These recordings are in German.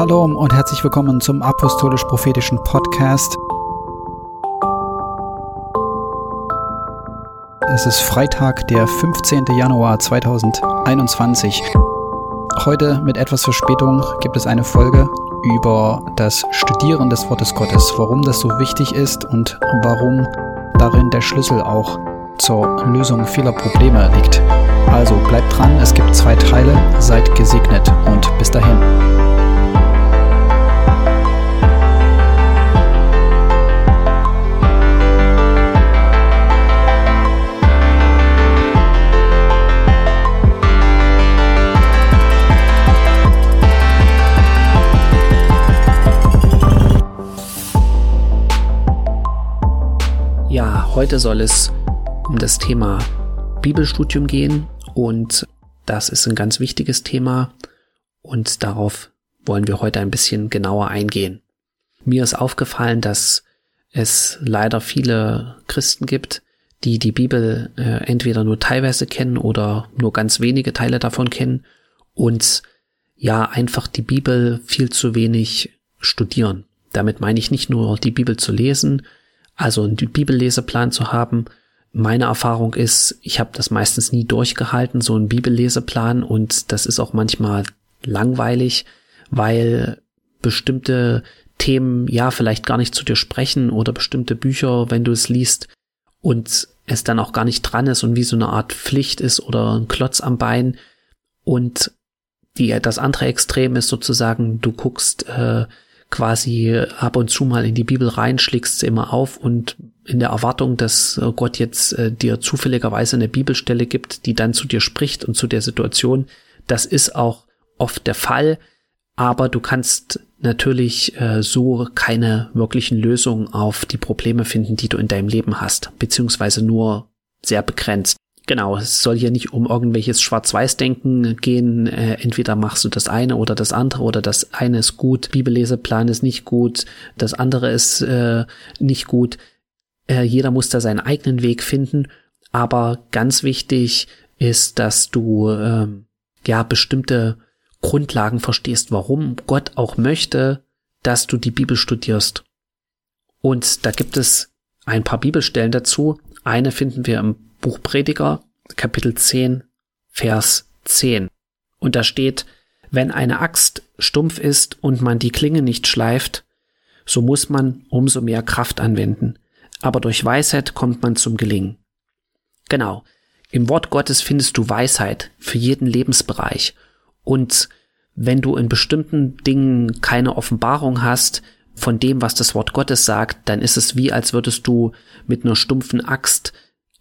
Shalom und herzlich willkommen zum Apostolisch-Prophetischen Podcast. Es ist Freitag, der 15. Januar 2021. Heute mit etwas Verspätung gibt es eine Folge über das Studieren des Wortes Gottes, warum das so wichtig ist und warum darin der Schlüssel auch zur Lösung vieler Probleme liegt. Also bleibt dran, es gibt zwei Teile, seid gesegnet und bis dahin. Heute soll es um das Thema Bibelstudium gehen und das ist ein ganz wichtiges Thema und darauf wollen wir heute ein bisschen genauer eingehen. Mir ist aufgefallen, dass es leider viele Christen gibt, die die Bibel äh, entweder nur teilweise kennen oder nur ganz wenige Teile davon kennen und ja einfach die Bibel viel zu wenig studieren. Damit meine ich nicht nur die Bibel zu lesen, also einen Bibelleseplan zu haben. Meine Erfahrung ist, ich habe das meistens nie durchgehalten, so einen Bibelleseplan und das ist auch manchmal langweilig, weil bestimmte Themen ja vielleicht gar nicht zu dir sprechen oder bestimmte Bücher, wenn du es liest und es dann auch gar nicht dran ist und wie so eine Art Pflicht ist oder ein Klotz am Bein und die das andere Extrem ist sozusagen, du guckst äh, quasi ab und zu mal in die Bibel rein, schlägst sie immer auf und in der Erwartung, dass äh, Gott jetzt äh, dir zufälligerweise eine Bibelstelle gibt, die dann zu dir spricht und zu der Situation. Das ist auch oft der Fall, aber du kannst natürlich äh, so keine wirklichen Lösungen auf die Probleme finden, die du in deinem Leben hast, beziehungsweise nur sehr begrenzt. Genau, es soll hier nicht um irgendwelches Schwarz-Weiß-Denken gehen. Äh, entweder machst du das eine oder das andere oder das eine ist gut, Bibelleseplan ist nicht gut, das andere ist äh, nicht gut. Äh, jeder muss da seinen eigenen Weg finden. Aber ganz wichtig ist, dass du äh, ja bestimmte Grundlagen verstehst, warum Gott auch möchte, dass du die Bibel studierst. Und da gibt es ein paar Bibelstellen dazu. Eine finden wir im Buch Prediger, Kapitel 10, Vers 10. Und da steht, wenn eine Axt stumpf ist und man die Klinge nicht schleift, so muss man umso mehr Kraft anwenden. Aber durch Weisheit kommt man zum Gelingen. Genau. Im Wort Gottes findest du Weisheit für jeden Lebensbereich. Und wenn du in bestimmten Dingen keine Offenbarung hast von dem, was das Wort Gottes sagt, dann ist es wie, als würdest du mit einer stumpfen Axt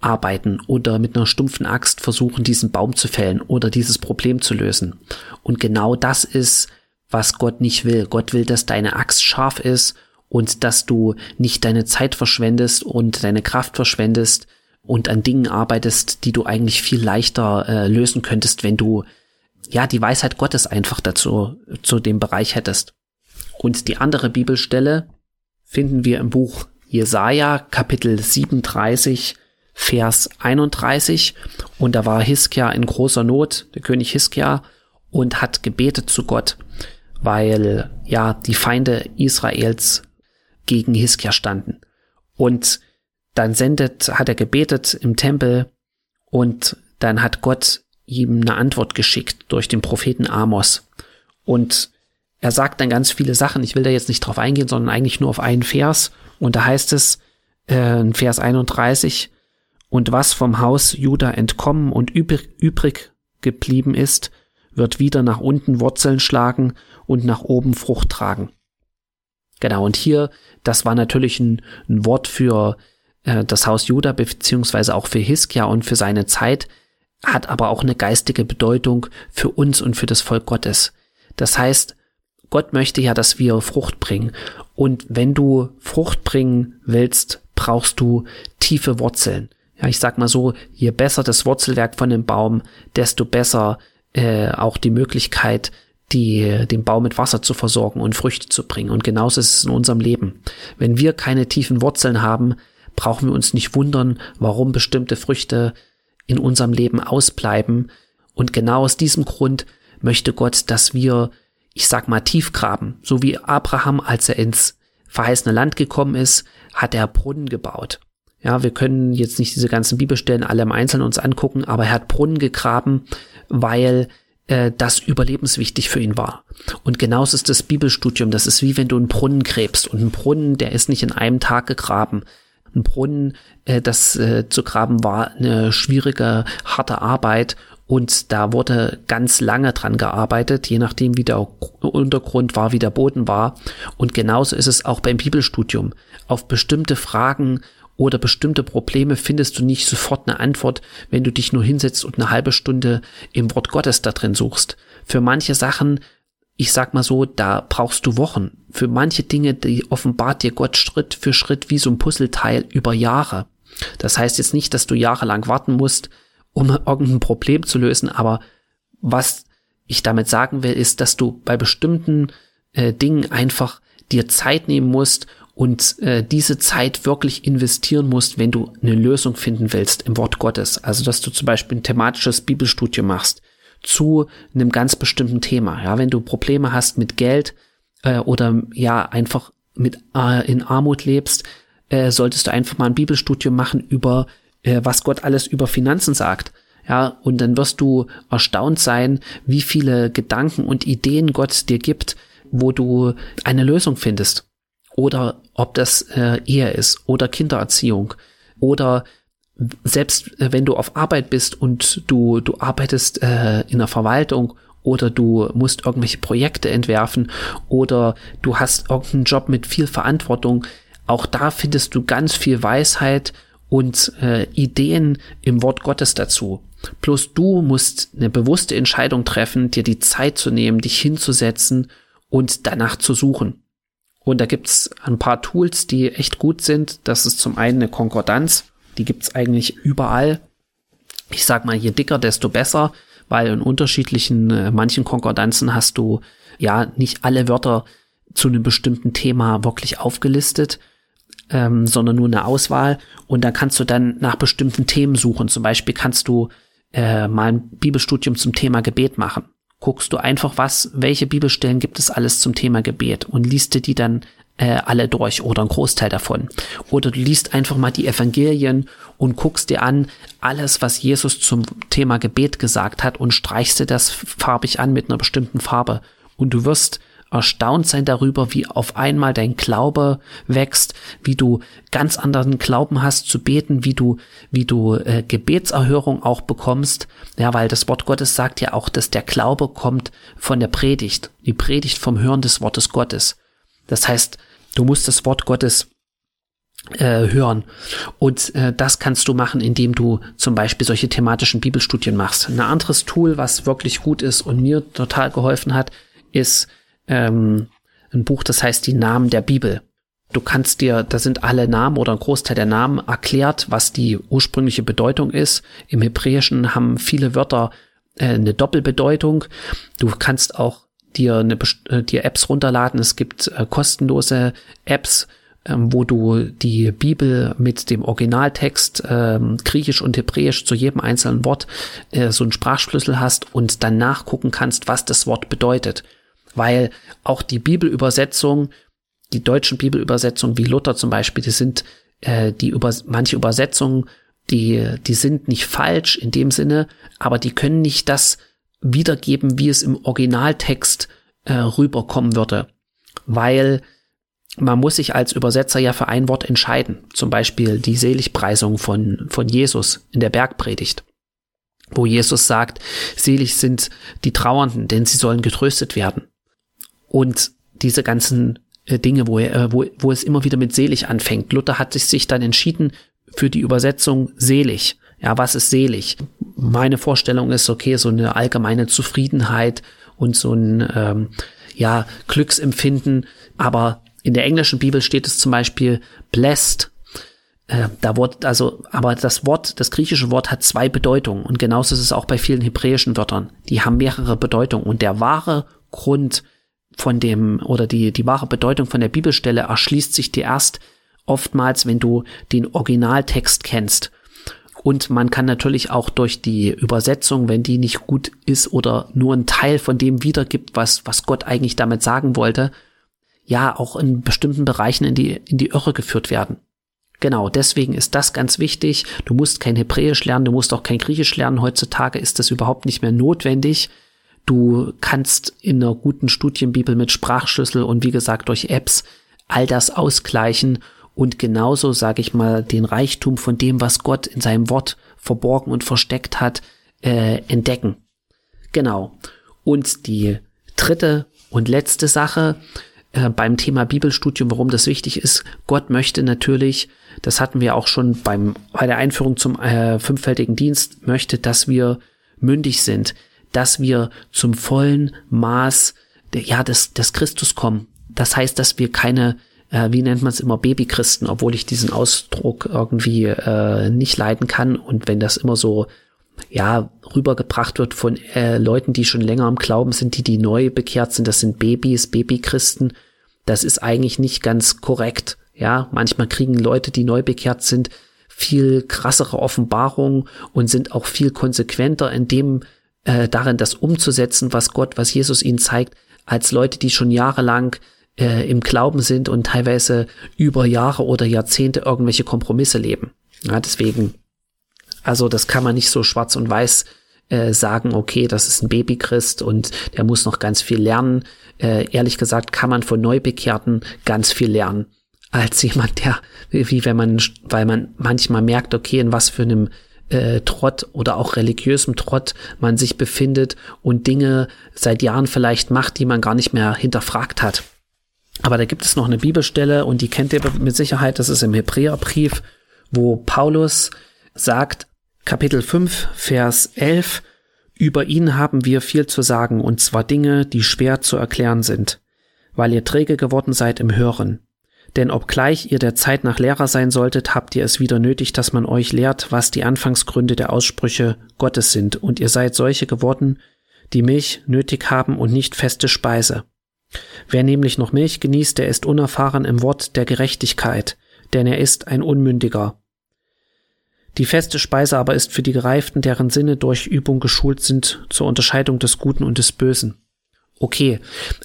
arbeiten oder mit einer stumpfen Axt versuchen, diesen Baum zu fällen oder dieses Problem zu lösen. Und genau das ist, was Gott nicht will. Gott will, dass deine Axt scharf ist und dass du nicht deine Zeit verschwendest und deine Kraft verschwendest und an Dingen arbeitest, die du eigentlich viel leichter äh, lösen könntest, wenn du ja die Weisheit Gottes einfach dazu zu dem Bereich hättest. Und die andere Bibelstelle finden wir im Buch Jesaja Kapitel 37 Vers 31. Und da war Hiskia in großer Not, der König Hiskia, und hat gebetet zu Gott, weil ja die Feinde Israels gegen Hiskia standen. Und dann sendet, hat er gebetet im Tempel und dann hat Gott ihm eine Antwort geschickt durch den Propheten Amos. Und er sagt dann ganz viele Sachen. Ich will da jetzt nicht drauf eingehen, sondern eigentlich nur auf einen Vers. Und da heißt es, äh, Vers 31, und was vom Haus Juda entkommen und übrig geblieben ist, wird wieder nach unten Wurzeln schlagen und nach oben Frucht tragen. Genau, und hier, das war natürlich ein, ein Wort für äh, das Haus Juda, beziehungsweise auch für Hiskia und für seine Zeit, hat aber auch eine geistige Bedeutung für uns und für das Volk Gottes. Das heißt, Gott möchte ja, dass wir Frucht bringen. Und wenn du Frucht bringen willst, brauchst du tiefe Wurzeln ja, ich sag mal so, je besser das Wurzelwerk von dem Baum, desto besser äh, auch die Möglichkeit, die, den Baum mit Wasser zu versorgen und Früchte zu bringen. Und genauso ist es in unserem Leben. Wenn wir keine tiefen Wurzeln haben, brauchen wir uns nicht wundern, warum bestimmte Früchte in unserem Leben ausbleiben. Und genau aus diesem Grund möchte Gott, dass wir ich sag mal, Tiefgraben. So wie Abraham, als er ins verheißene Land gekommen ist, hat er Brunnen gebaut. Ja, wir können jetzt nicht diese ganzen Bibelstellen alle im Einzelnen uns angucken, aber er hat Brunnen gegraben, weil äh, das überlebenswichtig für ihn war. Und genauso ist das Bibelstudium. Das ist wie wenn du einen Brunnen gräbst. Und ein Brunnen, der ist nicht in einem Tag gegraben. Ein Brunnen, äh, das äh, zu graben war eine schwierige, harte Arbeit. Und da wurde ganz lange dran gearbeitet, je nachdem wie der Untergrund war, wie der Boden war. Und genauso ist es auch beim Bibelstudium. Auf bestimmte Fragen oder bestimmte Probleme findest du nicht sofort eine Antwort, wenn du dich nur hinsetzt und eine halbe Stunde im Wort Gottes da drin suchst. Für manche Sachen, ich sag mal so, da brauchst du Wochen. Für manche Dinge, die offenbart dir Gott Schritt für Schritt wie so ein Puzzleteil über Jahre. Das heißt jetzt nicht, dass du jahrelang warten musst, um irgendein Problem zu lösen, aber was ich damit sagen will, ist, dass du bei bestimmten äh, Dingen einfach dir Zeit nehmen musst und äh, diese Zeit wirklich investieren musst, wenn du eine Lösung finden willst im Wort Gottes. Also dass du zum Beispiel ein thematisches Bibelstudium machst zu einem ganz bestimmten Thema. Ja, wenn du Probleme hast mit Geld äh, oder ja einfach mit äh, in Armut lebst, äh, solltest du einfach mal ein Bibelstudium machen über äh, was Gott alles über Finanzen sagt. Ja, und dann wirst du erstaunt sein, wie viele Gedanken und Ideen Gott dir gibt, wo du eine Lösung findest oder ob das äh, Ehe ist oder Kindererziehung oder selbst äh, wenn du auf Arbeit bist und du, du arbeitest äh, in der Verwaltung oder du musst irgendwelche Projekte entwerfen oder du hast irgendeinen Job mit viel Verantwortung, auch da findest du ganz viel Weisheit und äh, Ideen im Wort Gottes dazu. Plus du musst eine bewusste Entscheidung treffen, dir die Zeit zu nehmen, dich hinzusetzen und danach zu suchen. Und da gibt's ein paar Tools, die echt gut sind. Das ist zum einen eine Konkordanz. Die gibt's eigentlich überall. Ich sag mal, je dicker, desto besser, weil in unterschiedlichen, äh, manchen Konkordanzen hast du ja nicht alle Wörter zu einem bestimmten Thema wirklich aufgelistet, ähm, sondern nur eine Auswahl. Und da kannst du dann nach bestimmten Themen suchen. Zum Beispiel kannst du äh, mal ein Bibelstudium zum Thema Gebet machen guckst du einfach, was, welche Bibelstellen gibt es alles zum Thema Gebet und liest dir die dann äh, alle durch oder ein Großteil davon. Oder du liest einfach mal die Evangelien und guckst dir an, alles, was Jesus zum Thema Gebet gesagt hat und streichst dir das farbig an mit einer bestimmten Farbe. Und du wirst erstaunt sein darüber, wie auf einmal dein Glaube wächst, wie du ganz anderen Glauben hast zu beten, wie du, wie du äh, Gebetserhörung auch bekommst. Ja, weil das Wort Gottes sagt ja auch, dass der Glaube kommt von der Predigt, die Predigt vom Hören des Wortes Gottes. Das heißt, du musst das Wort Gottes äh, hören. Und äh, das kannst du machen, indem du zum Beispiel solche thematischen Bibelstudien machst. Ein anderes Tool, was wirklich gut ist und mir total geholfen hat, ist ähm, ein Buch, das heißt Die Namen der Bibel. Du kannst dir, da sind alle Namen oder ein Großteil der Namen erklärt, was die ursprüngliche Bedeutung ist. Im Hebräischen haben viele Wörter äh, eine Doppelbedeutung. Du kannst auch dir, eine, äh, dir Apps runterladen. Es gibt äh, kostenlose Apps, ähm, wo du die Bibel mit dem Originaltext ähm, Griechisch und Hebräisch zu jedem einzelnen Wort äh, so einen Sprachschlüssel hast und dann nachgucken kannst, was das Wort bedeutet weil auch die Bibelübersetzung, die deutschen Bibelübersetzungen wie Luther zum Beispiel, die sind äh, die über manche Übersetzungen, die die sind nicht falsch in dem Sinne, aber die können nicht das wiedergeben, wie es im Originaltext äh, rüberkommen würde, weil man muss sich als Übersetzer ja für ein Wort entscheiden. Zum Beispiel die Seligpreisung von, von Jesus in der Bergpredigt wo Jesus sagt, selig sind die Trauernden, denn sie sollen getröstet werden und diese ganzen äh, Dinge, wo, er, äh, wo, wo es immer wieder mit selig anfängt. Luther hat sich dann entschieden für die Übersetzung selig. Ja, was ist selig? Meine Vorstellung ist, okay, so eine allgemeine Zufriedenheit und so ein ähm, ja, Glücksempfinden. Aber in der englischen Bibel steht es zum Beispiel blessed. Äh, da Wort, also, aber das Wort, das griechische Wort hat zwei Bedeutungen und genauso ist es auch bei vielen hebräischen Wörtern. Die haben mehrere Bedeutungen und der wahre Grund, von dem oder die, die wahre Bedeutung von der Bibelstelle erschließt sich dir erst oftmals, wenn du den Originaltext kennst. Und man kann natürlich auch durch die Übersetzung, wenn die nicht gut ist oder nur ein Teil von dem wiedergibt, was, was Gott eigentlich damit sagen wollte, ja, auch in bestimmten Bereichen in die, in die Irre geführt werden. Genau, deswegen ist das ganz wichtig. Du musst kein Hebräisch lernen, du musst auch kein Griechisch lernen. Heutzutage ist das überhaupt nicht mehr notwendig. Du kannst in einer guten Studienbibel mit Sprachschlüssel und wie gesagt durch Apps all das ausgleichen und genauso, sage ich mal, den Reichtum von dem, was Gott in seinem Wort verborgen und versteckt hat, äh, entdecken. Genau. Und die dritte und letzte Sache äh, beim Thema Bibelstudium, warum das wichtig ist, Gott möchte natürlich, das hatten wir auch schon beim, bei der Einführung zum äh, fünffältigen Dienst, möchte, dass wir mündig sind, dass wir zum vollen Maß ja, des, des Christus kommen. Das heißt, dass wir keine äh, wie nennt man es immer, Babychristen, obwohl ich diesen Ausdruck irgendwie äh, nicht leiden kann. Und wenn das immer so ja rübergebracht wird von äh, Leuten, die schon länger am Glauben sind, die die neu bekehrt sind, das sind Babys, Babychristen, das ist eigentlich nicht ganz korrekt. Ja, manchmal kriegen Leute, die neu bekehrt sind, viel krassere Offenbarungen und sind auch viel konsequenter in dem äh, darin, das umzusetzen, was Gott, was Jesus ihnen zeigt, als Leute, die schon jahrelang äh, im Glauben sind und teilweise über Jahre oder Jahrzehnte irgendwelche Kompromisse leben. Ja, deswegen, also das kann man nicht so schwarz und weiß äh, sagen, okay, das ist ein Babychrist und der muss noch ganz viel lernen. Äh, ehrlich gesagt kann man von Neubekehrten ganz viel lernen als jemand, der, wie wenn man, weil man manchmal merkt, okay, in was für einem äh, Trott oder auch religiösem Trott man sich befindet und Dinge seit Jahren vielleicht macht, die man gar nicht mehr hinterfragt hat. Aber da gibt es noch eine Bibelstelle und die kennt ihr mit Sicherheit, das ist im Hebräerbrief, wo Paulus sagt, Kapitel 5, Vers 11, über ihn haben wir viel zu sagen, und zwar Dinge, die schwer zu erklären sind, weil ihr träge geworden seid im Hören. Denn obgleich ihr der Zeit nach Lehrer sein solltet, habt ihr es wieder nötig, dass man euch lehrt, was die Anfangsgründe der Aussprüche Gottes sind, und ihr seid solche geworden, die Milch nötig haben und nicht feste Speise. Wer nämlich noch Milch genießt, der ist unerfahren im Wort der Gerechtigkeit, denn er ist ein Unmündiger. Die feste Speise aber ist für die Gereiften, deren Sinne durch Übung geschult sind zur Unterscheidung des Guten und des Bösen. Okay,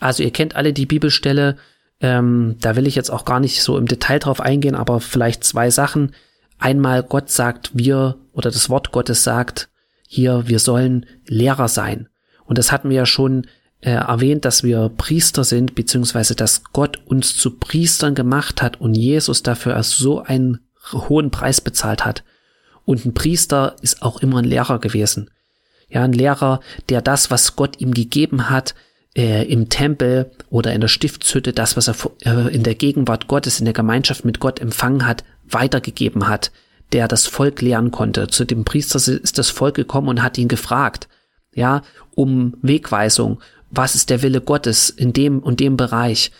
also ihr kennt alle die Bibelstelle, ähm, da will ich jetzt auch gar nicht so im Detail drauf eingehen, aber vielleicht zwei Sachen. Einmal Gott sagt, wir oder das Wort Gottes sagt hier, wir sollen Lehrer sein. Und das hatten wir ja schon äh, erwähnt, dass wir Priester sind, beziehungsweise dass Gott uns zu Priestern gemacht hat und Jesus dafür erst so einen hohen Preis bezahlt hat. Und ein Priester ist auch immer ein Lehrer gewesen. Ja, ein Lehrer, der das, was Gott ihm gegeben hat, äh, im Tempel oder in der Stiftshütte, das, was er äh, in der Gegenwart Gottes, in der Gemeinschaft mit Gott empfangen hat, weitergegeben hat, der das Volk lehren konnte. Zu dem Priester ist das Volk gekommen und hat ihn gefragt, ja, um Wegweisung was ist der Wille Gottes in dem und dem Bereich?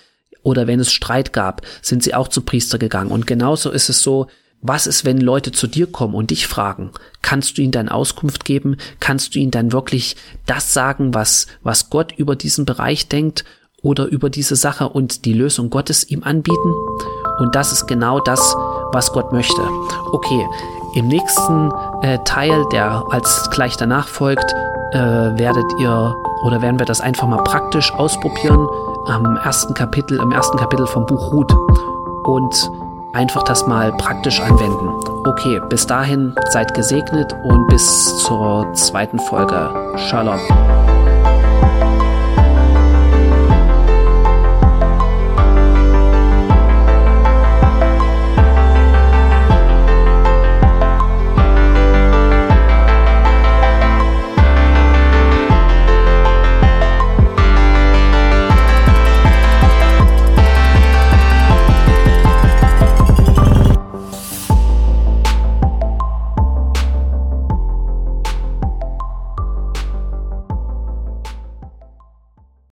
Oder wenn es Streit gab, sind sie auch zu Priester gegangen. Und genauso ist es so, was ist, wenn Leute zu dir kommen und dich fragen? Kannst du ihnen dann Auskunft geben? Kannst du ihnen dann wirklich das sagen, was, was Gott über diesen Bereich denkt oder über diese Sache und die Lösung Gottes ihm anbieten? Und das ist genau das, was Gott möchte. Okay, im nächsten äh, Teil, der als gleich danach folgt, äh, werdet ihr oder werden wir das einfach mal praktisch ausprobieren am ersten Kapitel, im ersten Kapitel vom Buch Ruth und einfach das mal praktisch anwenden. Okay, bis dahin seid gesegnet und bis zur zweiten Folge. Shalom.